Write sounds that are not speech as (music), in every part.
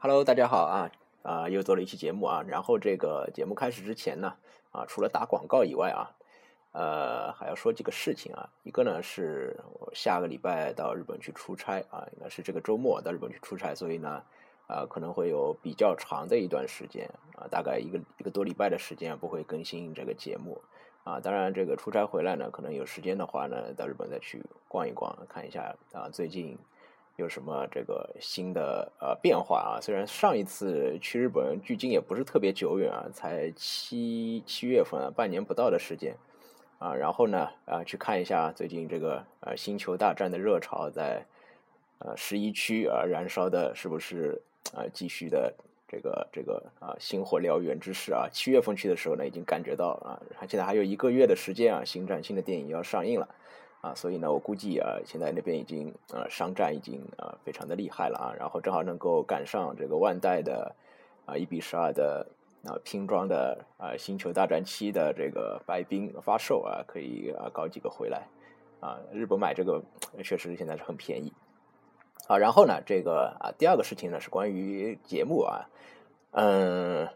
Hello，大家好啊啊，又做了一期节目啊。然后这个节目开始之前呢，啊，除了打广告以外啊，呃，还要说几个事情啊。一个呢是我下个礼拜到日本去出差啊，应该是这个周末到日本去出差，所以呢，啊，可能会有比较长的一段时间啊，大概一个一个多礼拜的时间不会更新这个节目啊。当然，这个出差回来呢，可能有时间的话呢，到日本再去逛一逛，看一下啊，最近。有什么这个新的呃变化啊？虽然上一次去日本距今也不是特别久远啊，才七七月份啊，半年不到的时间啊。然后呢啊，去看一下最近这个呃星球大战的热潮在呃十一区啊燃烧的是不是啊继续的这个这个啊星火燎原之势啊？七月份去的时候呢，已经感觉到啊，现在还有一个月的时间啊，星战新的电影要上映了。啊，所以呢，我估计啊，现在那边已经呃商战已经啊非常的厉害了啊，然后正好能够赶上这个万代的啊一比十二的啊拼装的啊星球大战七的这个白冰发售啊，可以啊搞几个回来啊，日本买这个确实现在是很便宜啊，然后呢，这个啊第二个事情呢是关于节目啊，嗯。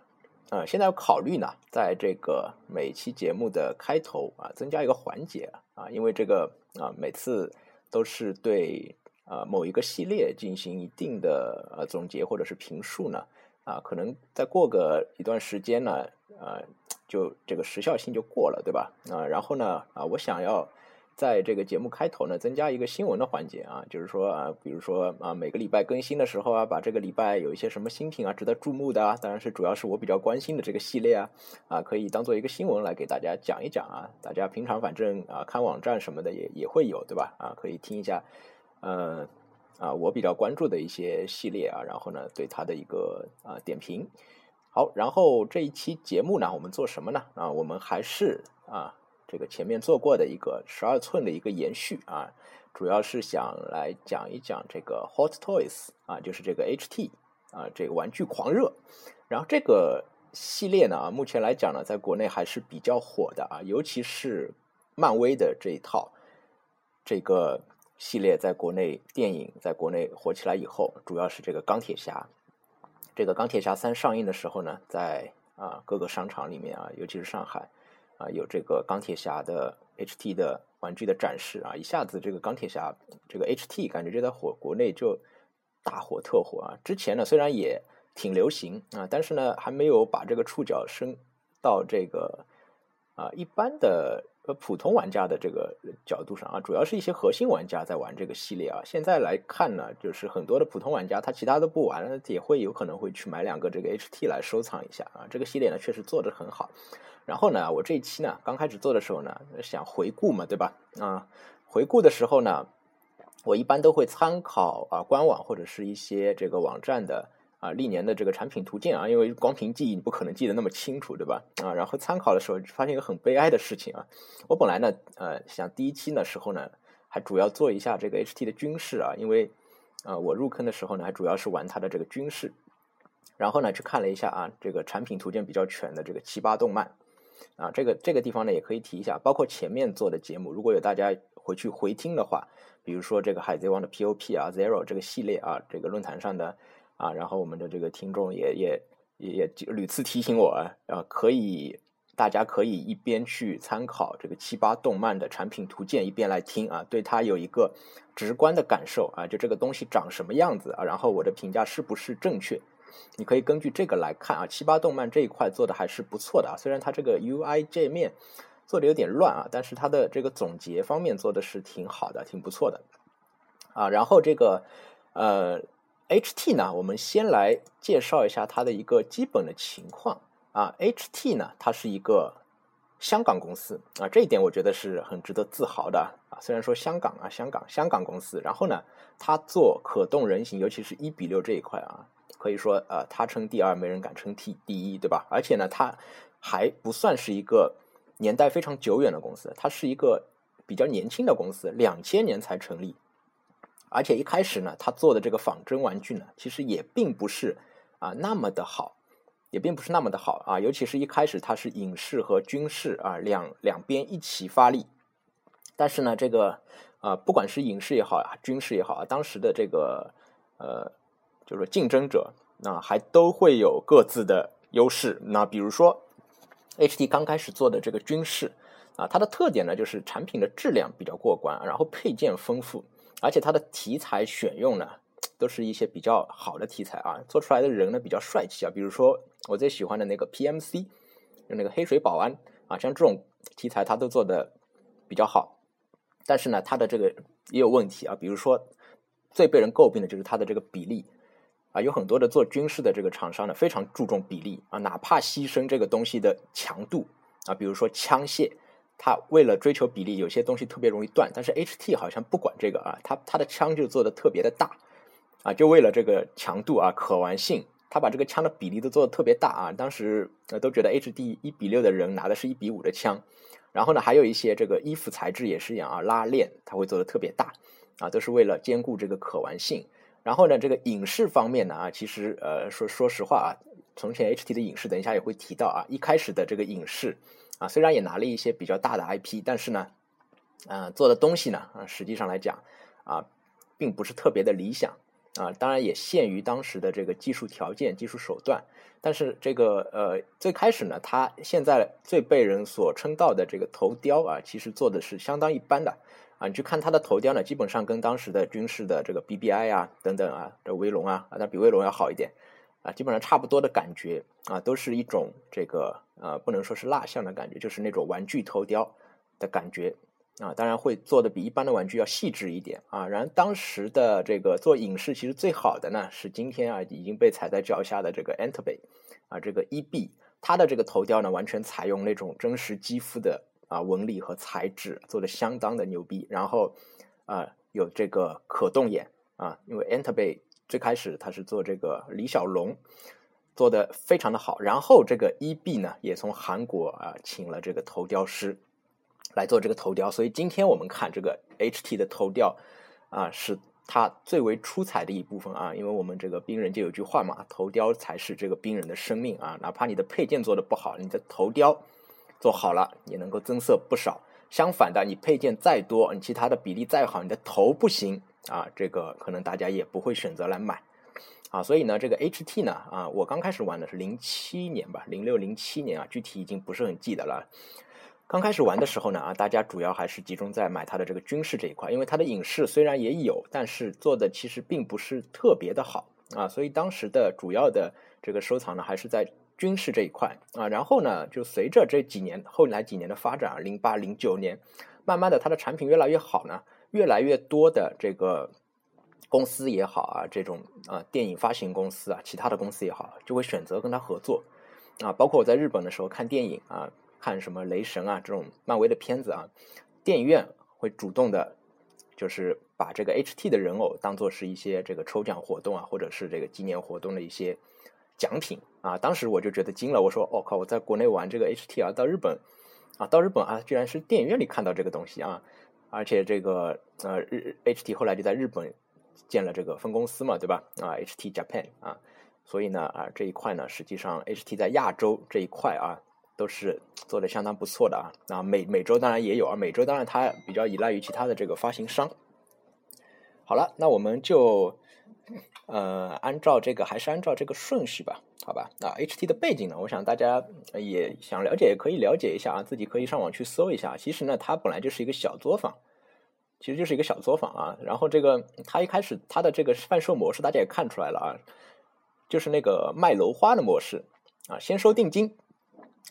呃，现在考虑呢，在这个每期节目的开头啊，增加一个环节啊，因为这个啊，每次都是对啊某一个系列进行一定的呃总结或者是评述呢，啊，可能再过个一段时间呢，呃，就这个时效性就过了，对吧？啊，然后呢，啊，我想要。在这个节目开头呢，增加一个新闻的环节啊，就是说啊，比如说啊，每个礼拜更新的时候啊，把这个礼拜有一些什么新品啊，值得注目的啊，当然是主要是我比较关心的这个系列啊，啊，可以当做一个新闻来给大家讲一讲啊。大家平常反正啊看网站什么的也也会有，对吧？啊，可以听一下，呃，啊，我比较关注的一些系列啊，然后呢，对它的一个啊点评。好，然后这一期节目呢，我们做什么呢？啊，我们还是啊。这个前面做过的一个十二寸的一个延续啊，主要是想来讲一讲这个 Hot Toys 啊，就是这个 HT 啊，这个玩具狂热。然后这个系列呢，目前来讲呢，在国内还是比较火的啊，尤其是漫威的这一套这个系列，在国内电影在国内火起来以后，主要是这个钢铁侠。这个钢铁侠三上映的时候呢，在啊各个商场里面啊，尤其是上海。啊，有这个钢铁侠的 HT 的玩具的展示啊，一下子这个钢铁侠这个 HT 感觉就在火国内就大火特火啊。之前呢虽然也挺流行啊，但是呢还没有把这个触角伸到这个啊一般的呃普通玩家的这个角度上啊，主要是一些核心玩家在玩这个系列啊。现在来看呢，就是很多的普通玩家他其他都不玩，也会有可能会去买两个这个 HT 来收藏一下啊。这个系列呢确实做的很好。然后呢，我这一期呢，刚开始做的时候呢，想回顾嘛，对吧？啊，回顾的时候呢，我一般都会参考啊官网或者是一些这个网站的啊历年的这个产品图鉴啊，因为光凭记忆你不可能记得那么清楚，对吧？啊，然后参考的时候发现一个很悲哀的事情啊，我本来呢，呃，想第一期的时候呢，还主要做一下这个 HT 的军事啊，因为啊我入坑的时候呢，还主要是玩它的这个军事，然后呢去看了一下啊这个产品图鉴比较全的这个七八动漫。啊，这个这个地方呢也可以提一下，包括前面做的节目，如果有大家回去回听的话，比如说这个海贼王的 POP 啊，Zero 这个系列啊，这个论坛上的啊，然后我们的这个听众也也也也屡次提醒我啊，可以大家可以一边去参考这个七八动漫的产品图鉴，一边来听啊，对它有一个直观的感受啊，就这个东西长什么样子啊，然后我的评价是不是正确。你可以根据这个来看啊，七八动漫这一块做的还是不错的啊。虽然它这个 UI 界面做的有点乱啊，但是它的这个总结方面做的是挺好的，挺不错的啊。然后这个呃 HT 呢，我们先来介绍一下它的一个基本的情况啊。HT 呢，它是一个香港公司啊，这一点我觉得是很值得自豪的啊。虽然说香港啊，香港香港公司，然后呢，它做可动人形，尤其是一比六这一块啊。可以说，呃，它称第二，没人敢称第第一，对吧？而且呢，它还不算是一个年代非常久远的公司，它是一个比较年轻的公司，两千年才成立。而且一开始呢，他做的这个仿真玩具呢，其实也并不是啊那么的好，也并不是那么的好啊。尤其是一开始，它是影视和军事啊两两边一起发力。但是呢，这个啊，不管是影视也好啊，军事也好啊，当时的这个呃。就是说竞争者那还都会有各自的优势。那比如说，HT 刚开始做的这个军事啊，它的特点呢就是产品的质量比较过关，然后配件丰富，而且它的题材选用呢都是一些比较好的题材啊，做出来的人呢比较帅气啊。比如说我最喜欢的那个 PMC，就那个黑水保安啊，像这种题材它都做的比较好。但是呢，它的这个也有问题啊，比如说最被人诟病的就是它的这个比例啊，有很多的做军事的这个厂商呢，非常注重比例啊，哪怕牺牲这个东西的强度啊，比如说枪械，它为了追求比例，有些东西特别容易断，但是 HT 好像不管这个啊，它它的枪就做的特别的大啊，就为了这个强度啊，可玩性，它把这个枪的比例都做的特别大啊，当时呃都觉得 HT 一比六的人拿的是一比五的枪。然后呢，还有一些这个衣服材质也是一样啊，拉链它会做的特别大啊，都是为了兼顾这个可玩性。然后呢，这个影视方面呢啊，其实呃说说实话啊，从前 HT 的影视，等一下也会提到啊，一开始的这个影视啊，虽然也拿了一些比较大的 IP，但是呢，嗯，做的东西呢啊，实际上来讲啊，并不是特别的理想。啊，当然也限于当时的这个技术条件、技术手段，但是这个呃，最开始呢，它现在最被人所称道的这个头雕啊，其实做的是相当一般的啊。你去看它的头雕呢，基本上跟当时的军事的这个 BBI 啊等等啊，这威龙啊，那比威龙要好一点啊，基本上差不多的感觉啊，都是一种这个呃，不能说是蜡像的感觉，就是那种玩具头雕的感觉。啊，当然会做的比一般的玩具要细致一点啊。然后当时的这个做影视，其实最好的呢是今天啊已经被踩在脚下的这个 Enterbay 啊，这个 EB，它的这个头雕呢完全采用那种真实肌肤的啊纹理和材质，做的相当的牛逼。然后啊有这个可动眼啊，因为 Enterbay 最开始他是做这个李小龙，做的非常的好。然后这个 EB 呢也从韩国啊请了这个头雕师。来做这个头雕，所以今天我们看这个 HT 的头雕啊，是它最为出彩的一部分啊。因为我们这个兵人就有句话嘛，头雕才是这个兵人的生命啊。哪怕你的配件做的不好，你的头雕做好了也能够增色不少。相反的，你配件再多，你其他的比例再好，你的头不行啊，这个可能大家也不会选择来买啊。所以呢，这个 HT 呢啊，我刚开始玩的是零七年吧，零六零七年啊，具体已经不是很记得了。刚开始玩的时候呢，啊，大家主要还是集中在买它的这个军事这一块，因为它的影视虽然也有，但是做的其实并不是特别的好啊，所以当时的主要的这个收藏呢，还是在军事这一块啊。然后呢，就随着这几年后来几年的发展啊，零八零九年，慢慢的它的产品越来越好呢，越来越多的这个公司也好啊，这种啊电影发行公司啊，其他的公司也好，就会选择跟他合作啊。包括我在日本的时候看电影啊。看什么雷神啊这种漫威的片子啊，电影院会主动的，就是把这个 HT 的人偶当做是一些这个抽奖活动啊，或者是这个纪念活动的一些奖品啊。当时我就觉得惊了，我说我靠，我在国内玩这个 HT 啊，到日本啊，到日本啊，居然是电影院里看到这个东西啊，而且这个呃日 HT 后来就在日本建了这个分公司嘛，对吧？啊，HT Japan 啊，所以呢啊这一块呢，实际上 HT 在亚洲这一块啊。都是做的相当不错的啊，那美美洲当然也有啊，美洲当然它比较依赖于其他的这个发行商。好了，那我们就呃按照这个还是按照这个顺序吧，好吧？那 HT 的背景呢，我想大家也想了解，也可以了解一下啊，自己可以上网去搜一下。其实呢，它本来就是一个小作坊，其实就是一个小作坊啊。然后这个它一开始它的这个贩售模式，大家也看出来了啊，就是那个卖楼花的模式啊，先收定金。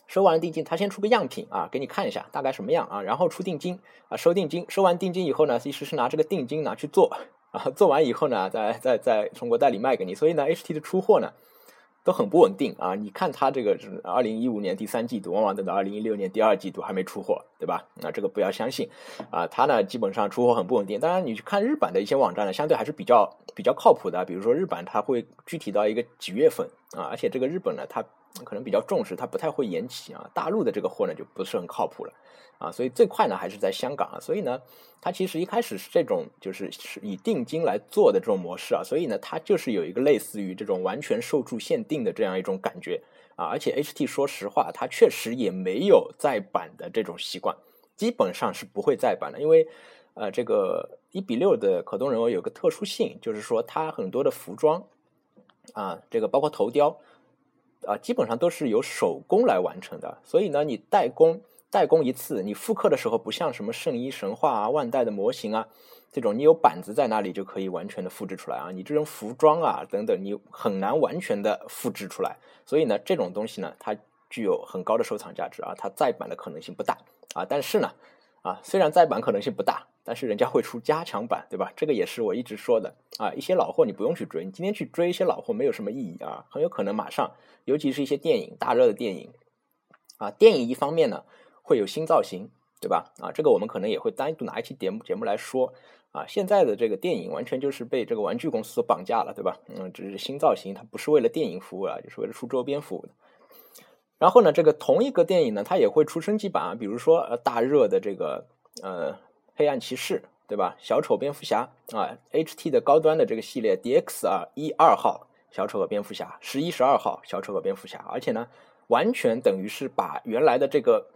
收完定金，他先出个样品啊，给你看一下大概什么样啊，然后出定金啊，收定金，收完定金以后呢，其实是拿这个定金拿去做啊，做完以后呢，再再再通过代理卖给你，所以呢，HT 的出货呢都很不稳定啊。你看它这个是二零一五年第三季度，往往等到二零一六年第二季度还没出货，对吧？那这个不要相信啊，它呢基本上出货很不稳定。当然，你去看日版的一些网站呢，相对还是比较比较靠谱的，比如说日版它会具体到一个几月份啊，而且这个日本呢它。可能比较重视，它不太会延期啊。大陆的这个货呢就不是很靠谱了啊，所以最快呢还是在香港啊。所以呢，它其实一开始是这种就是是以定金来做的这种模式啊。所以呢，它就是有一个类似于这种完全受注限定的这样一种感觉啊。而且 HT 说实话，它确实也没有再版的这种习惯，基本上是不会再版的，因为呃，这个一比六的可动人偶有个特殊性，就是说它很多的服装。啊，这个包括头雕啊，基本上都是由手工来完成的。所以呢，你代工代工一次，你复刻的时候不像什么圣衣神话啊、万代的模型啊这种，你有板子在那里就可以完全的复制出来啊。你这种服装啊等等，你很难完全的复制出来。所以呢，这种东西呢，它具有很高的收藏价值啊，它再版的可能性不大啊。但是呢，啊，虽然再版可能性不大。但是人家会出加强版，对吧？这个也是我一直说的啊。一些老货你不用去追，你今天去追一些老货没有什么意义啊。很有可能马上，尤其是一些电影大热的电影啊，电影一方面呢会有新造型，对吧？啊，这个我们可能也会单独拿一期节目节目来说啊。现在的这个电影完全就是被这个玩具公司所绑架了，对吧？嗯，只是新造型，它不是为了电影服务啊，就是为了出周边服务的。然后呢，这个同一个电影呢，它也会出升级版，比如说呃大热的这个呃。黑暗骑士，对吧？小丑、蝙蝠侠啊，HT 的高端的这个系列，DX 啊，一二号小丑和蝙蝠侠，十一、十二号小丑和蝙蝠侠，而且呢，完全等于是把原来的这个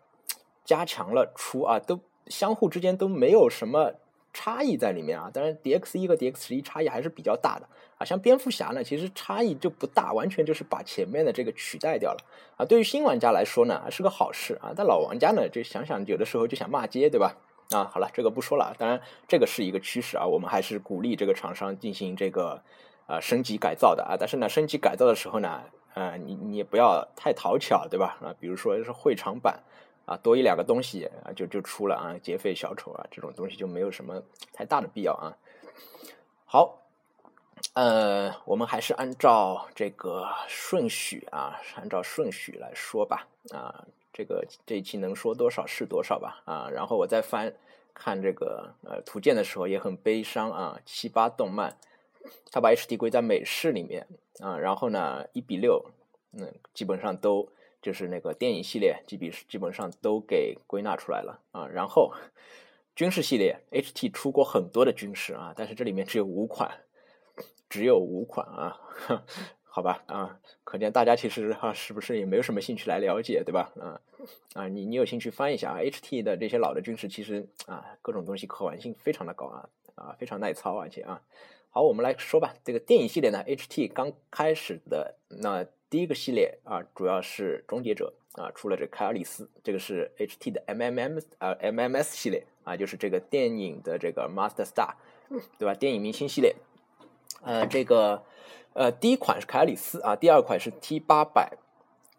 加强了出啊，都相互之间都没有什么差异在里面啊。当然，DX 一和 DX 十一差异还是比较大的啊。像蝙蝠侠呢，其实差异就不大，完全就是把前面的这个取代掉了啊。对于新玩家来说呢，是个好事啊。但老玩家呢，就想想有的时候就想骂街，对吧？啊，好了，这个不说了。当然，这个是一个趋势啊，我们还是鼓励这个厂商进行这个呃升级改造的啊。但是呢，升级改造的时候呢，呃，你你也不要太讨巧，对吧？啊，比如说是会场版啊，多一两个东西啊，就就出了啊，劫匪小丑啊，这种东西就没有什么太大的必要啊。好，呃，我们还是按照这个顺序啊，按照顺序来说吧啊。这个这一期能说多少是多少吧啊，然后我再翻看这个呃图鉴的时候也很悲伤啊，七八动漫，他把 HD 归在美式里面啊，然后呢一比六，嗯，基本上都就是那个电影系列基比基本上都给归纳出来了啊，然后军事系列 HT 出过很多的军事啊，但是这里面只有五款，只有五款啊。好吧，啊，可见大家其实哈是不是也没有什么兴趣来了解，对吧？啊，啊，你你有兴趣翻一下啊，HT 的这些老的军事，其实啊，各种东西可玩性非常的高啊，啊，非常耐操，而且啊，好，我们来说吧，这个电影系列呢，HT 刚开始的那第一个系列啊，主要是终结者啊，出了这凯尔里斯，这个是 HT 的 MMM 啊 MMS 系列啊，就是这个电影的这个 Master Star，对吧？电影明星系列，呃，这个。呃，第一款是凯里斯啊，第二款是 T 八百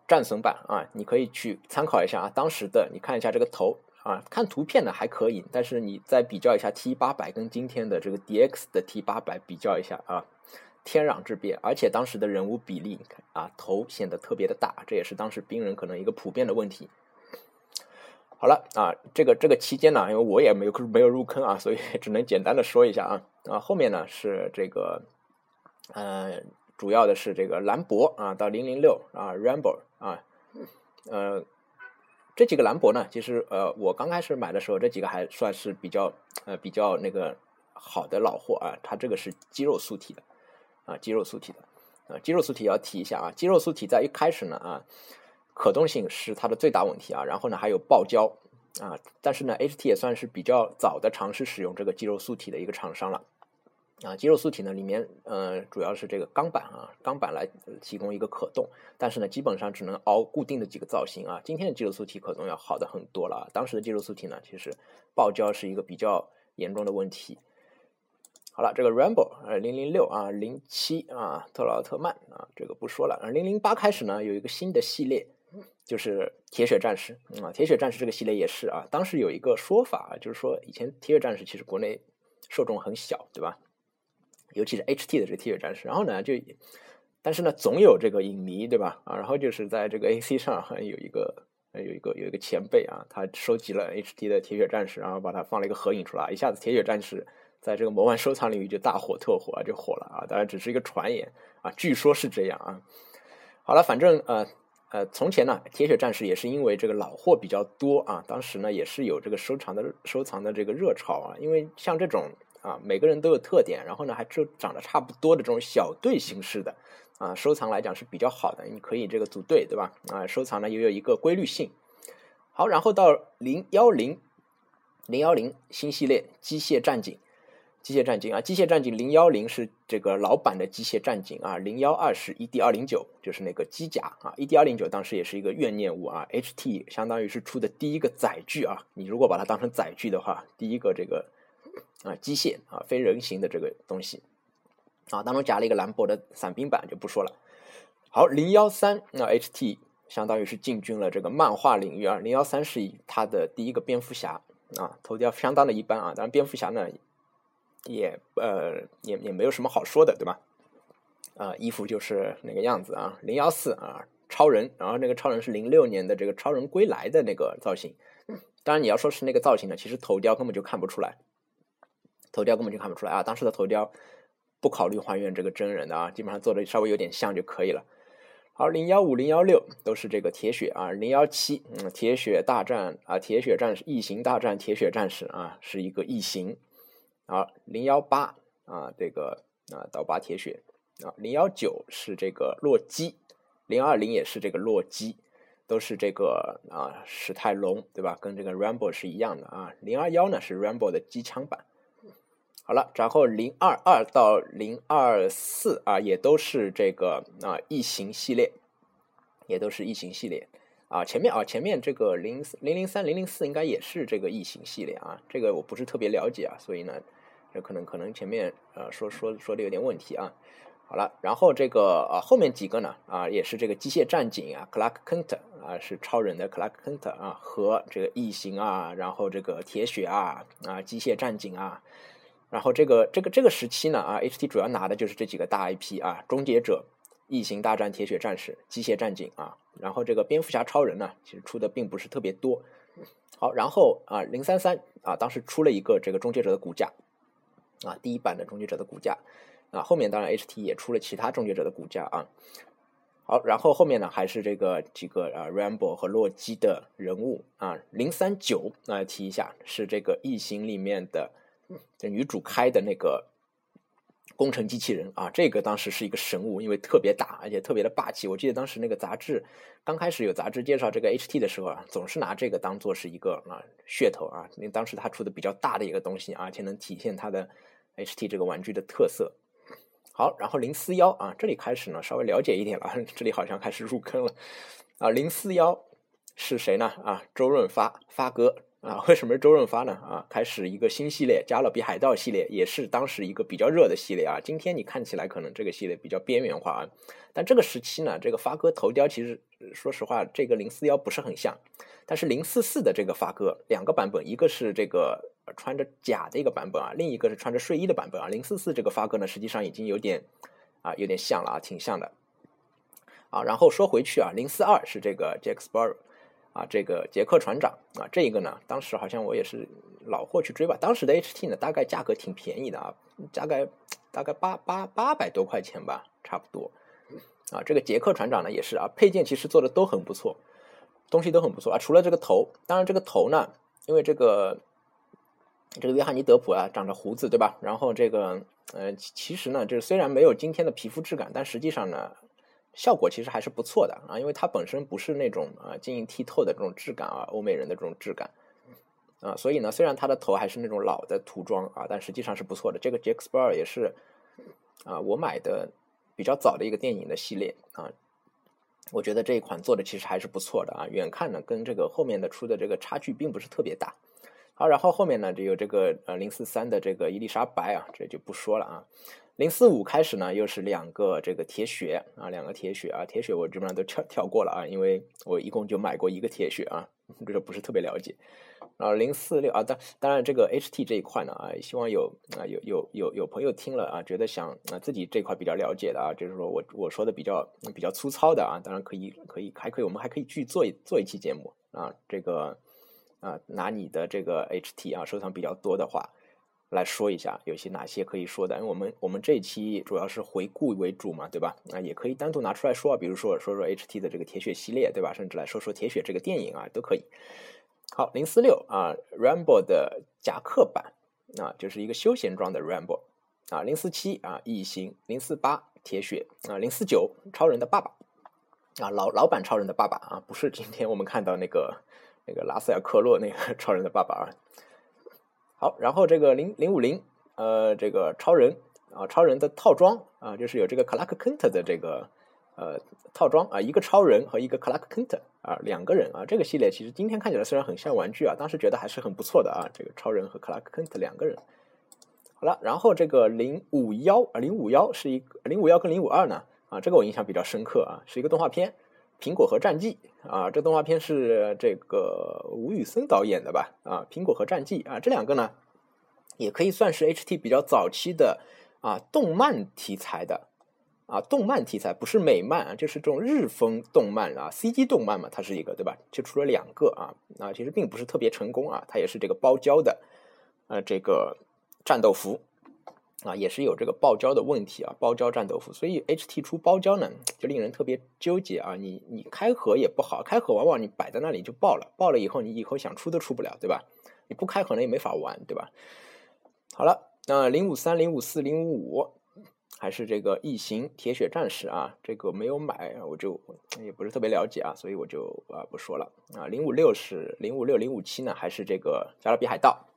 战损版啊，你可以去参考一下啊。当时的你看一下这个头啊，看图片呢还可以，但是你再比较一下 T 八百跟今天的这个 DX 的 T 八百比较一下啊，天壤之别。而且当时的人物比例啊，头显得特别的大，这也是当时兵人可能一个普遍的问题。好了啊，这个这个期间呢，因为我也没有没有入坑啊，所以只能简单的说一下啊啊，后面呢是这个。呃，主要的是这个兰博啊，到零零六啊，Rambo 啊，呃，这几个兰博呢，其实呃，我刚开始买的时候，这几个还算是比较呃比较那个好的老货啊。它这个是肌肉素体的啊，肌肉素体的啊，肌肉素体要提一下啊，肌肉素体在一开始呢啊，可动性是它的最大问题啊，然后呢还有爆胶啊，但是呢，HT 也算是比较早的尝试使用这个肌肉素体的一个厂商了。啊，肌肉素体呢，里面呃主要是这个钢板啊，钢板来提供一个可动，但是呢，基本上只能凹固定的几个造型啊。今天的肌肉素体可动要好的很多了，当时的肌肉素体呢，其实爆胶是一个比较严重的问题。好了，这个 Rambo 呃零零六啊零七啊特劳特曼啊这个不说了零零八开始呢有一个新的系列，就是铁血战士啊铁血战士这个系列也是啊，当时有一个说法就是说以前铁血战士其实国内受众很小，对吧？尤其是 HT 的这个铁血战士，然后呢，就，但是呢，总有这个影迷，对吧？啊，然后就是在这个 AC 上好像有一个有一个有一个前辈啊，他收集了 HT 的铁血战士，然后把它放了一个合影出来，一下子铁血战士在这个魔幻收藏领域就大火特火啊，就火了啊！当然只是一个传言啊，据说是这样啊。好了，反正呃呃，从前呢，铁血战士也是因为这个老货比较多啊，当时呢也是有这个收藏的收藏的这个热潮啊，因为像这种。啊，每个人都有特点，然后呢，还就长得差不多的这种小队形式的啊，收藏来讲是比较好的。你可以这个组队，对吧？啊，收藏呢又有一个规律性。好，然后到零幺零零幺零新系列机械战警，机械战警啊，机械战警零幺零是这个老版的机械战警啊，零幺二是 ED 二零九，就是那个机甲啊，ED 二零九当时也是一个怨念物啊，HT 相当于是出的第一个载具啊，你如果把它当成载具的话，第一个这个啊机械啊非人形的这个东西啊，当中夹了一个兰博的伞兵版就不说了。好，零幺三那 HT 相当于是进军了这个漫画领域啊，零幺三是以他的第一个蝙蝠侠啊，头雕相当的一般啊，当然蝙蝠侠呢。也呃也也没有什么好说的，对吧？啊，衣服就是那个样子啊，零幺四啊，超人，然后那个超人是零六年的这个超人归来的那个造型。当然你要说是那个造型呢，其实头雕根本就看不出来，头雕根本就看不出来啊。当时的头雕不考虑还原这个真人的啊，基本上做的稍微有点像就可以了。好，零幺五、零幺六都是这个铁血啊，零幺七嗯，铁血大战啊，铁血战士异形大战铁血战士啊，是一个异形。啊，零幺八啊，这个啊，刀疤铁血啊，零幺九是这个洛基，零二零也是这个洛基，都是这个啊史泰龙对吧？跟这个 Rambo 是一样的啊。零二幺呢是 Rambo 的机枪版。好了，然后零二二到零二四啊，也都是这个啊异形系列，也都是异形系列啊。前面啊，前面这个零零零三零零四应该也是这个异形系列啊，这个我不是特别了解啊，所以呢。这可能可能前面呃说说说的有点问题啊，好了，然后这个啊后面几个呢啊也是这个机械战警啊，Clark Kent 啊是超人的 Clark Kent 啊和这个异形啊，然后这个铁血啊啊机械战警啊，然后这个这个这个时期呢啊，HT 主要拿的就是这几个大 IP 啊，终结者、异形大战铁血战士、机械战警啊，然后这个蝙蝠侠超人呢其实出的并不是特别多，好，然后啊零三三啊当时出了一个这个终结者的骨架。啊，第一版的终结者的骨架，啊，后面当然 HT 也出了其他终结者的骨架啊。好，然后后面呢还是这个几个啊，Rambo 和洛基的人物啊。零三九啊，提一下是这个异形里面的这女主开的那个工程机器人啊，这个当时是一个神物，因为特别大，而且特别的霸气。我记得当时那个杂志刚开始有杂志介绍这个 HT 的时候啊，总是拿这个当做是一个啊噱头啊，因为当时它出的比较大的一个东西，而且能体现它的。HT 这个玩具的特色，好，然后零四幺啊，这里开始呢稍微了解一点了，(laughs) 这里好像开始入坑了啊。零四幺是谁呢？啊，周润发发哥啊，为什么是周润发呢？啊，开始一个新系列，加勒比海盗系列，也是当时一个比较热的系列啊。今天你看起来可能这个系列比较边缘化啊，但这个时期呢，这个发哥头雕其实说实话，这个零四幺不是很像，但是零四四的这个发哥两个版本，一个是这个。穿着甲的一个版本啊，另一个是穿着睡衣的版本啊。零四四这个发哥呢，实际上已经有点啊，有点像了啊，挺像的。啊，然后说回去啊，零四二是这个 Jack Sparrow 啊，这个杰克船长啊，这一个呢，当时好像我也是老货去追吧。当时的 HT 呢，大概价格挺便宜的啊，大概大概八八八百多块钱吧，差不多。啊，这个杰克船长呢也是啊，配件其实做的都很不错，东西都很不错啊，除了这个头，当然这个头呢，因为这个。这个约翰尼·德普啊，长着胡子，对吧？然后这个，呃，其实呢，就是虽然没有今天的皮肤质感，但实际上呢，效果其实还是不错的啊。因为它本身不是那种啊晶莹剔透的这种质感啊，欧美人的这种质感啊，所以呢，虽然他的头还是那种老的涂装啊，但实际上是不错的。这个杰克斯· r 尔也是啊，我买的比较早的一个电影的系列啊，我觉得这一款做的其实还是不错的啊。远看呢，跟这个后面的出的这个差距并不是特别大。好，然后后面呢，就有这个呃零四三的这个伊丽莎白啊，这就不说了啊。零四五开始呢，又是两个这个铁血啊，两个铁血啊，铁血我基本上都跳跳过了啊，因为我一共就买过一个铁血啊，(laughs) 这个不是特别了解。啊零四六啊，当当然这个 HT 这一块呢啊，希望有啊有有有有朋友听了啊，觉得想啊自己这块比较了解的啊，就是说我我说的比较比较粗糙的啊，当然可以可以还可以，我们还可以去做一做一期节目啊，这个。啊，拿你的这个 HT 啊收藏比较多的话来说一下，有些哪些可以说的？因为我们我们这一期主要是回顾为主嘛，对吧？啊，也可以单独拿出来说，比如说说说 HT 的这个铁血系列，对吧？甚至来说说铁血这个电影啊，都可以。好，零四六啊，Rambo 的夹克版啊，就是一个休闲装的 Rambo 啊。零四七啊，异形。零四八，铁血啊。零四九，超人的爸爸啊，老老版超人的爸爸啊，不是今天我们看到那个。那个拉塞尔·克洛那个 (laughs) 超人的爸爸啊，好，然后这个零零五零呃，这个超人啊，超人的套装啊，就是有这个 Clark Kent 的这个呃套装啊，一个超人和一个 Clark Kent 啊，两个人啊，这个系列其实今天看起来虽然很像玩具啊，当时觉得还是很不错的啊，这个超人和 Clark Kent 两个人。好了，然后这个零五幺啊，零五幺是一个零五幺跟零五二呢啊，这个我印象比较深刻啊，是一个动画片《苹果核战记》啊，这动画片是这个吴宇森导演的吧啊，《苹果核战记》啊，这两个呢也可以算是 HT 比较早期的啊动漫题材的啊动漫题材，不是美漫啊，就是这种日风动漫啊，CG 动漫嘛，它是一个对吧？就出了两个啊啊，其实并不是特别成功啊，它也是这个包胶的呃这个。战斗服啊，也是有这个爆胶的问题啊，爆胶战斗服，所以 HT 出包胶呢，就令人特别纠结啊。你你开盒也不好，开盒往往你摆在那里就爆了，爆了以后你以后想出都出不了，对吧？你不开盒呢也没法玩，对吧？好了，那零五三、零五四、零五五，还是这个异形铁血战士啊，这个没有买，我就也不是特别了解啊，所以我就啊不说了啊。零五六是零五六、零五七呢，还是这个加勒比海盗？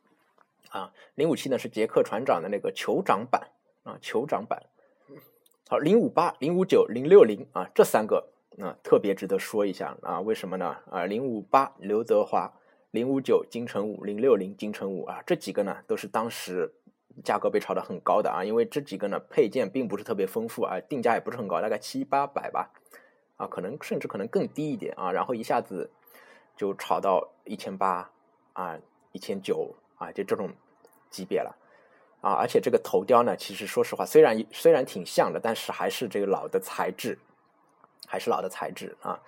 啊，零五七呢是杰克船长的那个酋长版啊，酋长版。好，零五八、零五九、零六零啊，这三个啊特别值得说一下啊，为什么呢？啊，零五八刘德华，零五九金城武，零六零金城武啊，这几个呢都是当时价格被炒得很高的啊，因为这几个呢配件并不是特别丰富啊，定价也不是很高，大概七八百吧，啊，可能甚至可能更低一点啊，然后一下子就炒到一千八啊，一千九。啊，就这种级别了，啊，而且这个头雕呢，其实说实话，虽然虽然挺像的，但是还是这个老的材质，还是老的材质啊。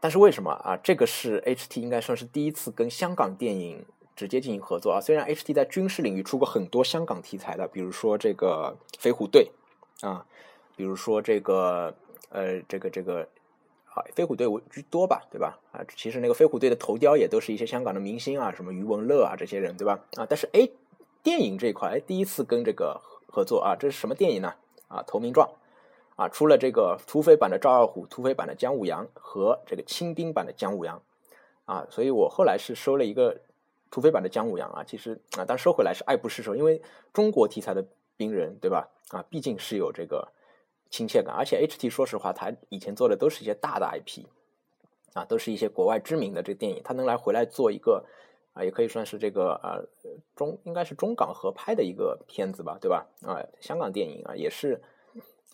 但是为什么啊？这个是 HT 应该算是第一次跟香港电影直接进行合作啊。虽然 HT 在军事领域出过很多香港题材的，比如说这个飞虎队啊，比如说这个呃，这个这个。啊，飞虎队居多吧，对吧？啊，其实那个飞虎队的头雕也都是一些香港的明星啊，什么余文乐啊这些人，对吧？啊，但是哎，电影这一块，哎，第一次跟这个合作啊，这是什么电影呢？啊，投名状，啊，出了这个土匪版的赵二虎、土匪版的姜武阳和这个清兵版的姜武阳，啊，所以我后来是收了一个土匪版的姜武阳啊，其实啊，但收回来是爱不释手，因为中国题材的兵人，对吧？啊，毕竟是有这个。亲切感，而且 HT 说实话，他以前做的都是一些大的 IP，啊，都是一些国外知名的这电影，他能来回来做一个啊，也可以算是这个啊中应该是中港合拍的一个片子吧，对吧？啊，香港电影啊也是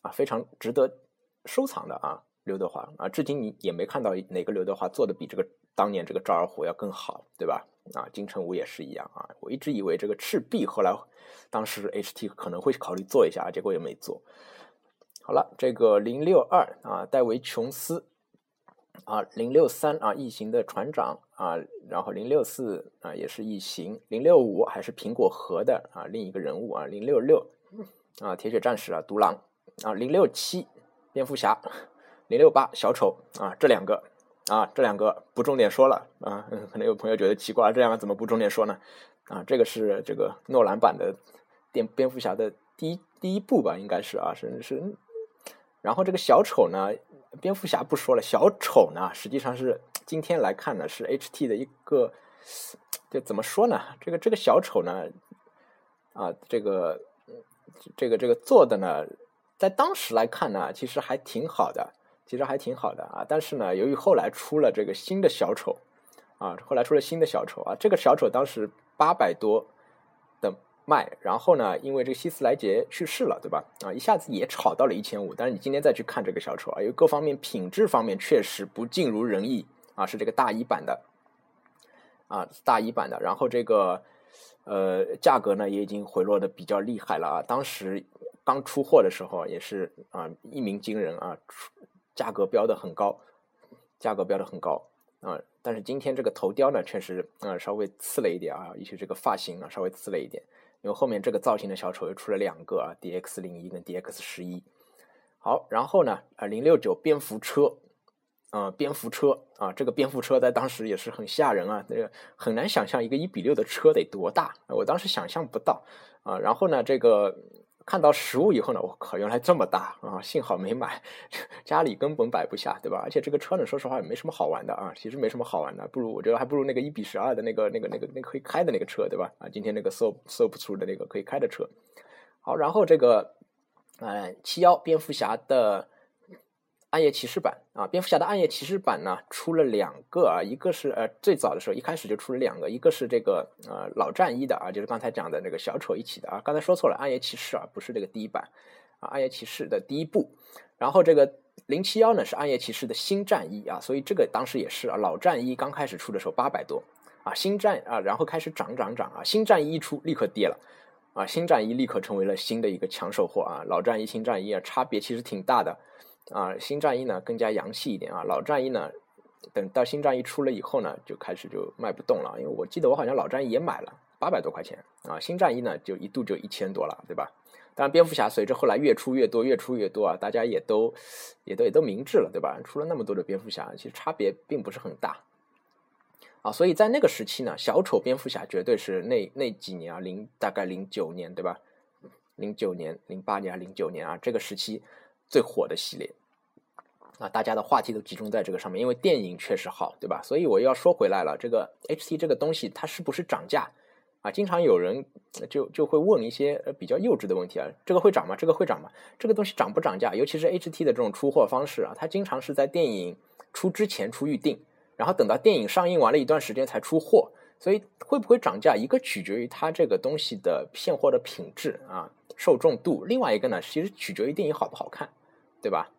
啊非常值得收藏的啊，刘德华啊，至今你也没看到哪个刘德华做的比这个当年这个赵二虎要更好，对吧？啊，金城武也是一样啊，我一直以为这个赤壁后来当时 HT 可能会考虑做一下，结果也没做。好了，这个零六二啊，戴维·琼斯。啊，零六三啊，异形的船长啊，然后零六四啊，也是异形，零六五还是苹果核的啊，另一个人物啊，零六六啊，铁血战士啊，独狼。啊，零六七蝙蝠侠，零六八小丑。啊，这两个。啊，这两个不重点说了啊，可能有朋友觉得奇怪，这两个怎么不重点说呢？啊，这个是这个诺兰版的电蝙蝠侠的第一第一部吧，应该是啊，是是。然后这个小丑呢，蝙蝠侠不说了，小丑呢，实际上是今天来看呢，是 HT 的一个，就怎么说呢？这个这个小丑呢，啊，这个这个这个做的呢，在当时来看呢，其实还挺好的，其实还挺好的啊。但是呢，由于后来出了这个新的小丑，啊，后来出了新的小丑啊，这个小丑当时八百多的。卖，然后呢？因为这个希斯莱杰去世了，对吧？啊，一下子也炒到了一千五。但是你今天再去看这个小丑啊，因为各方面品质方面确实不尽如人意啊，是这个大一版的啊，大一版的。然后这个呃，价格呢也已经回落的比较厉害了啊。当时刚出货的时候也是啊，一鸣惊人啊，价格标的很高，价格标的很高啊。但是今天这个头雕呢，确实啊稍微次了一点啊，尤其这个发型啊稍微次了一点。因为后面这个造型的小丑又出了两个啊，DX 零一跟 DX 十一。好，然后呢，啊，零六九蝙蝠车，啊，蝙蝠车啊，这个蝙蝠车在当时也是很吓人啊，这个很难想象一个一比六的车得多大，我当时想象不到啊。然后呢，这个看到实物以后呢，我靠，原来这么大啊！幸好没买，(laughs) 家里根本摆不下，对吧？而且这个车呢，说实话也没什么好玩的啊，其实没什么好玩的，不如我觉得还不如那个一比十二的那个、那个、那个、那可以开的那个车，对吧？啊，今天那个 so so 不出的那个可以开的车。好，然后这个，呃，七幺蝙蝠侠的。暗夜骑士版啊，蝙蝠侠的暗夜骑士版呢出了两个啊，一个是呃最早的时候一开始就出了两个，一个是这个呃老战衣的啊，就是刚才讲的那个小丑一起的啊，刚才说错了，暗夜骑士啊不是这个第一版啊，暗夜骑士的第一部，然后这个零七幺呢是暗夜骑士的新战衣啊，所以这个当时也是啊，老战衣刚开始出的时候八百多啊，新战啊然后开始涨涨涨啊，新战衣一出立刻跌了啊，新战衣立刻成为了新的一个抢手货啊，老战衣新战衣啊差别其实挺大的。啊，新战衣呢更加洋气一点啊，老战衣呢，等到新战衣出了以后呢，就开始就卖不动了，因为我记得我好像老战衣也买了八百多块钱啊，新战衣呢就一度就一千多了，对吧？当然，蝙蝠侠随着后来越出越多，越出越多啊，大家也都也都也都明智了，对吧？出了那么多的蝙蝠侠，其实差别并不是很大啊，所以在那个时期呢，小丑蝙蝠侠绝对是那那几年啊，零大概零九年对吧？零九年、零八年、零九年啊，这个时期最火的系列。啊，大家的话题都集中在这个上面，因为电影确实好，对吧？所以我要说回来了，这个 HT 这个东西它是不是涨价啊？经常有人就就会问一些比较幼稚的问题啊，这个会涨吗？这个会涨吗？这个东西涨不涨价？尤其是 HT 的这种出货方式啊，它经常是在电影出之前出预定，然后等到电影上映完了一段时间才出货，所以会不会涨价？一个取决于它这个东西的现货的品质啊，受众度；另外一个呢，其实取决于电影好不好看，对吧？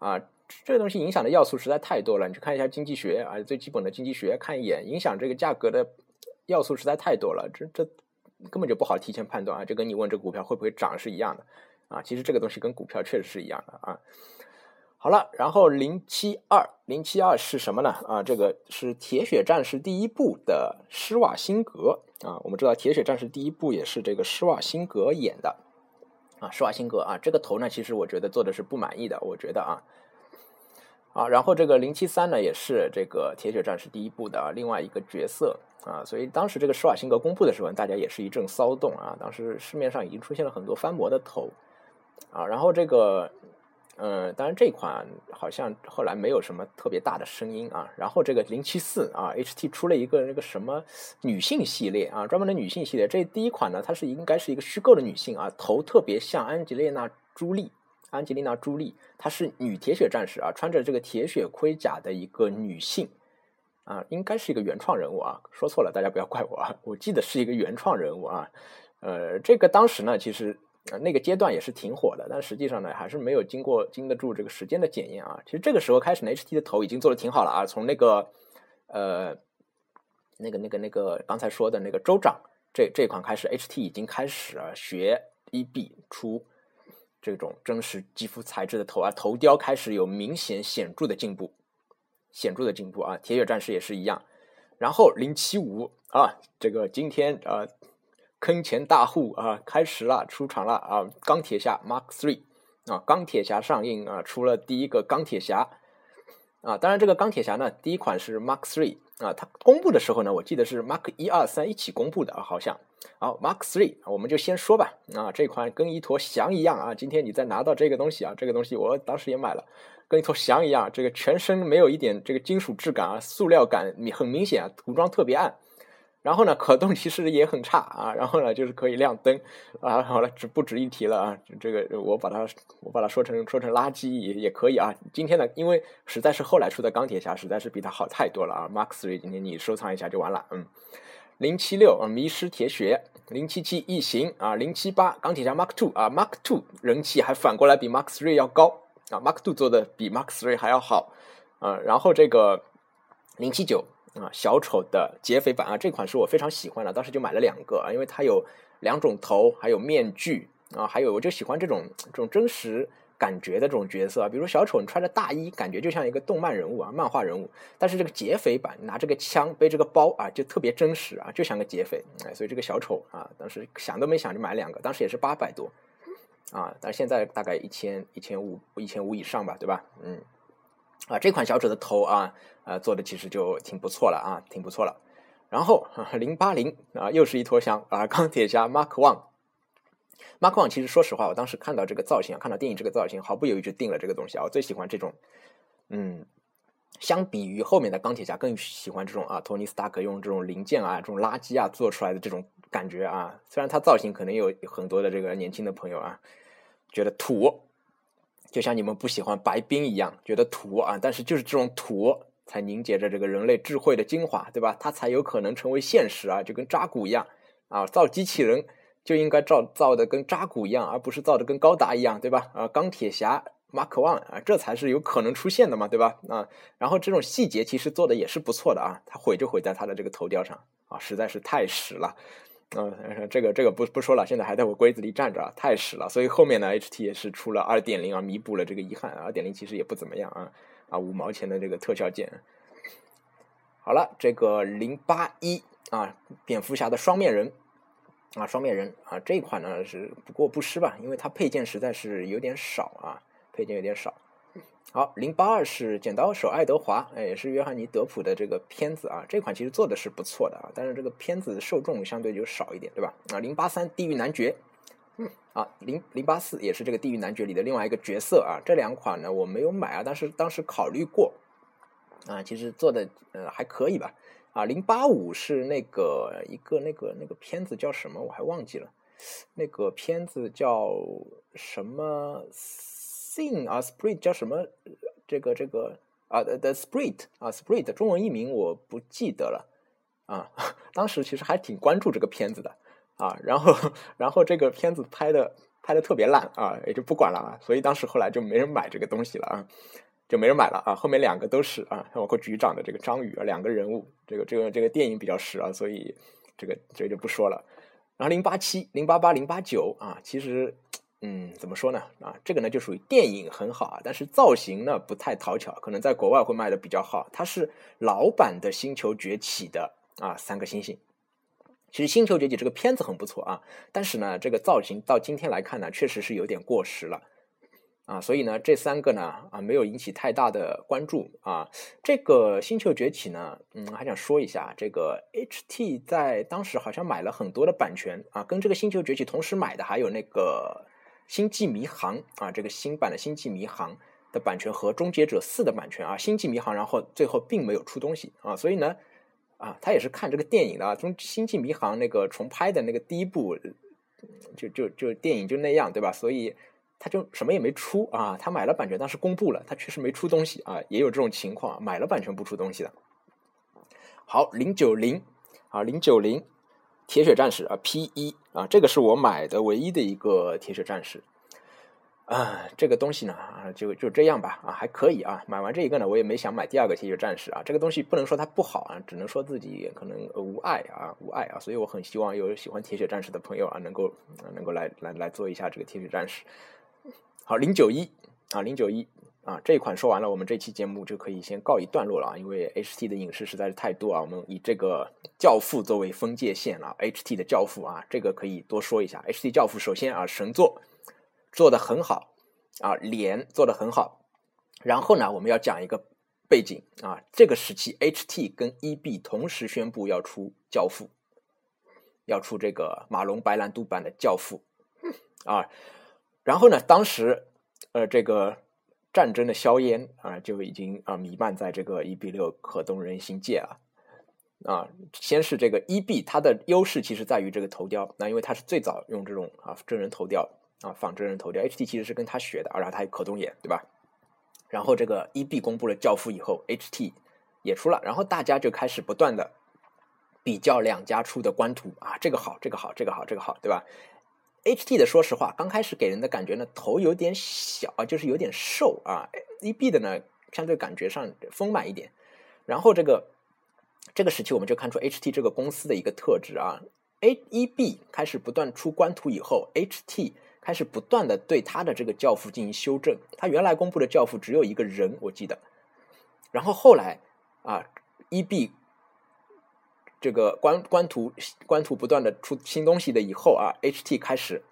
啊。这个东西影响的要素实在太多了，你去看一下经济学啊，最基本的经济学看一眼，影响这个价格的要素实在太多了，这这根本就不好提前判断啊，就跟你问这股票会不会涨是一样的啊，其实这个东西跟股票确实是一样的啊。好了，然后零七二零七二是什么呢？啊，这个是铁血战士第一部的施瓦辛格啊，我们知道铁血战士第一部也是这个施瓦辛格演的啊，施瓦辛格啊，这个头呢，其实我觉得做的是不满意的，我觉得啊。啊，然后这个零七三呢，也是这个铁血战士第一部的另外一个角色啊，所以当时这个施瓦辛格公布的时候，大家也是一阵骚动啊。当时市面上已经出现了很多翻模的头啊，然后这个，嗯，当然这款好像后来没有什么特别大的声音啊。然后这个零七四啊，HT 出了一个那个什么女性系列啊，专门的女性系列。这第一款呢，它是应该是一个虚构的女性啊，头特别像安吉丽娜朱莉。安吉丽娜·朱莉，她是女铁血战士啊，穿着这个铁血盔甲的一个女性啊，应该是一个原创人物啊，说错了，大家不要怪我啊，我记得是一个原创人物啊，呃，这个当时呢，其实那个阶段也是挺火的，但实际上呢，还是没有经过经得住这个时间的检验啊。其实这个时候开始，HT 的头已经做的挺好了啊，从那个呃那个那个那个刚才说的那个州长这这款开始，HT 已经开始啊学一 B 出。这种真实肌肤材质的头啊，头雕开始有明显显著的进步，显著的进步啊！铁血战士也是一样。然后零七五啊，这个今天啊，坑钱大户啊开始了，出场了啊！钢铁侠 Mark Three 啊，钢铁侠上映啊，出了第一个钢铁侠啊。当然，这个钢铁侠呢，第一款是 Mark Three 啊，它公布的时候呢，我记得是 Mark 一二三一起公布的啊，好像。好，Mark Three，我们就先说吧。啊，这款跟一坨翔一样啊。今天你再拿到这个东西啊，这个东西我当时也买了，跟一坨翔一样。这个全身没有一点这个金属质感啊，塑料感很明显啊，涂装特别暗。然后呢，可动其实也很差啊。然后呢，就是可以亮灯啊。好了，只不值一提了啊。这个我把它我把它说成说成垃圾也也可以啊。今天呢，因为实在是后来出的钢铁侠实在是比它好太多了啊。Mark Three，今天你收藏一下就完了，嗯。零七六啊，迷失铁血；零七七异形啊，零七八钢铁侠 Mark Two 啊，Mark Two 人气还反过来比 Mark Three 要高啊，Mark Two 做的比 Mark Three 还要好啊。然后这个零七九啊，小丑的劫匪版啊，这款是我非常喜欢的，当时就买了两个啊，因为它有两种头，还有面具啊，还有我就喜欢这种这种真实。感觉的这种角色啊，比如小丑，你穿着大衣，感觉就像一个动漫人物啊，漫画人物。但是这个劫匪版，拿这个枪，背这个包啊，就特别真实啊，就像个劫匪。哎，所以这个小丑啊，当时想都没想就买两个，当时也是八百多啊，但是现在大概一千一千五一千五以上吧，对吧？嗯，啊，这款小丑的头啊，呃，做的其实就挺不错了啊，挺不错了。然后 (laughs) 零八零啊，又是一坨香啊，钢铁侠 Mark One。Mark One 其实说实话，我当时看到这个造型，看到电影这个造型，毫不犹豫就定了这个东西啊。我最喜欢这种，嗯，相比于后面的钢铁侠，更喜欢这种啊，托尼斯塔克用这种零件啊、这种垃圾啊做出来的这种感觉啊。虽然他造型可能有很多的这个年轻的朋友啊觉得土，就像你们不喜欢白冰一样觉得土啊，但是就是这种土才凝结着这个人类智慧的精华，对吧？它才有可能成为现实啊，就跟扎古一样啊，造机器人。就应该造造的跟扎古一样，而不是造的跟高达一样，对吧？啊，钢铁侠 Mark One 啊，这才是有可能出现的嘛，对吧？啊，然后这种细节其实做的也是不错的啊，他毁就毁在他的这个头雕上啊，实在是太屎了，嗯，这个这个不不说了，现在还在我柜子里站着啊，太屎了。所以后面呢，HT 也是出了二点零啊，弥补了这个遗憾。二点零其实也不怎么样啊，啊，五毛钱的这个特效件。好了，这个零八一啊，蝙蝠侠的双面人。啊，双面人啊，这一款呢是不过不失吧，因为它配件实在是有点少啊，配件有点少。好，零八二是剪刀手爱德华，哎，也是约翰尼德普的这个片子啊，这款其实做的是不错的啊，但是这个片子受众相对就少一点，对吧？啊，零八三地狱男爵，嗯，啊，零零八四也是这个地狱男爵里的另外一个角色啊，这两款呢我没有买啊，但是当时考虑过，啊，其实做的呃还可以吧。啊，零八五是那个一个那个那个片子叫什么？我还忘记了。那个片子叫什么？Sing 啊，Spirit 叫什么？这个这个啊，The Spirit 啊，Spirit 中文译名我不记得了。啊，(laughs) 当时其实还挺关注这个片子的啊。然后然后这个片子拍的拍的特别烂啊，也就不管了啊。所以当时后来就没人买这个东西了啊。就没人买了啊！后面两个都是啊，包括局长的这个张宇啊，两个人物，这个这个这个电影比较实啊，所以这个这个就不说了。然后零八七、零八八、零八九啊，其实嗯，怎么说呢？啊，这个呢就属于电影很好啊，但是造型呢不太讨巧，可能在国外会卖的比较好。它是老版的《星球崛起》的啊，三个星星。其实《星球崛起》这个片子很不错啊，但是呢，这个造型到今天来看呢，确实是有点过时了。啊，所以呢，这三个呢，啊，没有引起太大的关注啊。这个《星球崛起》呢，嗯，还想说一下，这个 HT 在当时好像买了很多的版权啊，跟这个《星球崛起》同时买的还有那个《星际迷航》啊，这个新版的《星际迷航》的版权和《终结者四》的版权啊，《星际迷航》然后最后并没有出东西啊，所以呢，啊，他也是看这个电影的啊，从《星际迷航》那个重拍的那个第一部，就就就电影就那样，对吧？所以。他就什么也没出啊，他买了版权，但是公布了，他确实没出东西啊，也有这种情况，买了版权不出东西的。好，零九零啊，零九零铁血战士啊，P 一啊，这个是我买的唯一的一个铁血战士啊，这个东西呢啊，就就这样吧啊，还可以啊，买完这一个呢，我也没想买第二个铁血战士啊，这个东西不能说它不好啊，只能说自己可能无爱啊，无爱啊，所以我很希望有喜欢铁血战士的朋友啊，能够能够来来来做一下这个铁血战士。好，零九一啊，零九一啊，这一款说完了，我们这期节目就可以先告一段落了啊，因为 HT 的影视实在是太多啊，我们以这个教父作为分界线了，HT 的教父啊，这个可以多说一下。HT 教父首先啊，神作做的很好啊，脸做的很好，然后呢，我们要讲一个背景啊，这个时期 HT 跟 EB 同时宣布要出教父，要出这个马龙白兰度版的教父啊。然后呢？当时，呃，这个战争的硝烟啊，就已经啊弥漫在这个 EB 六可动人心界啊。啊，先是这个 EB 它的优势其实在于这个头雕，那因为它是最早用这种啊真人头雕啊仿真人头雕，HT 其实是跟他学的，然后它有可动眼，对吧？然后这个 E B 公布了教父以后，HT 也出了，然后大家就开始不断的比较两家出的官图啊，这个好，这个好，这个好，这个好，对吧？H T 的说实话，刚开始给人的感觉呢，头有点小啊，就是有点瘦啊。E B 的呢，相对感觉上丰满一点。然后这个这个时期，我们就看出 H T 这个公司的一个特质啊。A E B 开始不断出官图以后，H T 开始不断的对他的这个教父进行修正。他原来公布的教父只有一个人，我记得。然后后来啊，E B。这个官官图官图不断的出新东西的以后啊，HT 开始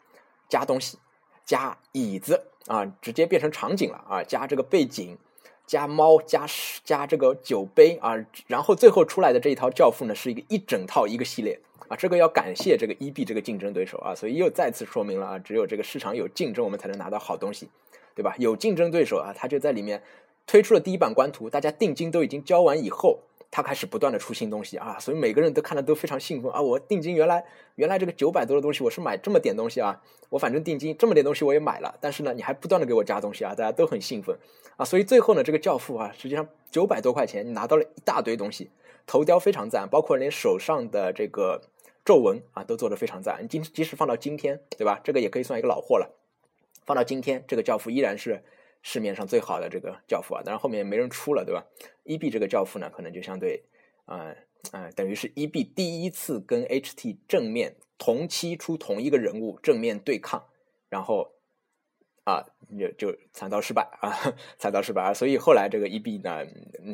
加东西，加椅子啊，直接变成场景了啊，加这个背景，加猫，加加这个酒杯啊，然后最后出来的这一套教父呢，是一个一整套一个系列啊，这个要感谢这个 EB 这个竞争对手啊，所以又再次说明了啊，只有这个市场有竞争，我们才能拿到好东西，对吧？有竞争对手啊，他就在里面推出了第一版官图，大家定金都已经交完以后，他开始不断的出新东西啊，所以每个人都看的都非常兴奋啊！我定金原来原来这个九百多的东西，我是买这么点东西啊，我反正定金这么点东西我也买了，但是呢，你还不断的给我加东西啊，大家都很兴奋啊，所以最后呢，这个教父啊，实际上九百多块钱你拿到了一大堆东西，头雕非常赞，包括连手上的这个。皱纹啊，都做得非常赞。今即使放到今天，对吧？这个也可以算一个老货了。放到今天，这个教父依然是市面上最好的这个教父啊。当然后面没人出了，对吧？EB 这个教父呢，可能就相对，呃呃，等于是 EB 第一次跟 HT 正面同期出同一个人物正面对抗，然后啊，就就惨遭失败啊，(laughs) 惨遭失败啊。所以后来这个 EB 呢，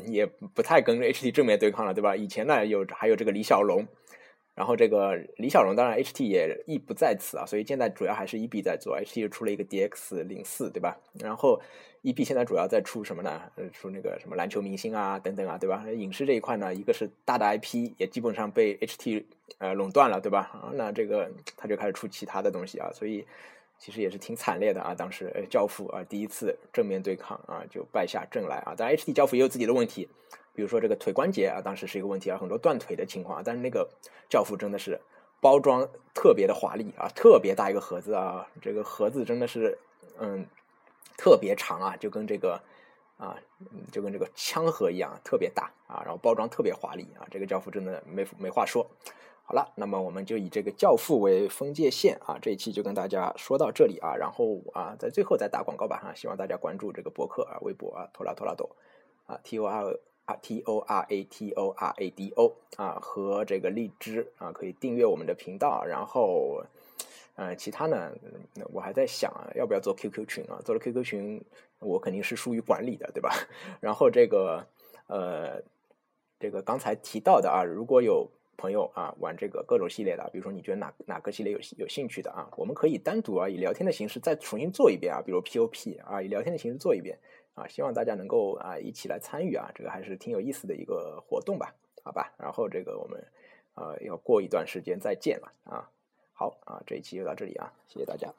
也不太跟 HT 正面对抗了，对吧？以前呢，有还有这个李小龙。然后这个李小龙当然 HT 也亦不在此啊，所以现在主要还是 EB 在做，HT 又出了一个 DX 零四，对吧？然后 EB 现在主要在出什么呢？出那个什么篮球明星啊等等啊，对吧？影视这一块呢，一个是大的 IP 也基本上被 HT 呃垄断了，对吧？那这个他就开始出其他的东西啊，所以其实也是挺惨烈的啊。当时教父啊第一次正面对抗啊就败下阵来啊，当然 HT 教父也有自己的问题。比如说这个腿关节啊，当时是一个问题啊，很多断腿的情况。但是那个教父真的是包装特别的华丽啊，特别大一个盒子啊，这个盒子真的是嗯特别长啊，就跟这个啊就跟这个枪盒一样，特别大啊，然后包装特别华丽啊，这个教父真的没没话说。好了，那么我们就以这个教父为分界线啊，这一期就跟大家说到这里啊，然后啊在最后再打广告吧哈，希望大家关注这个博客啊，微博啊，拖拉拖拉多啊，T O R。啊，T O R A T O R A D O 啊，和这个荔枝啊，可以订阅我们的频道。然后，呃，其他呢，我还在想啊，要不要做 QQ 群啊？做了 QQ 群，我肯定是疏于管理的，对吧？(laughs) 然后这个，呃，这个刚才提到的啊，如果有朋友啊玩这个各种系列的，比如说你觉得哪哪个系列有有兴趣的啊，我们可以单独啊以聊天的形式再重新做一遍啊，比如 POP 啊，以聊天的形式做一遍。啊，希望大家能够啊一起来参与啊，这个还是挺有意思的一个活动吧，好吧。然后这个我们呃要过一段时间再见了啊。好啊，这一期就到这里啊，谢谢大家。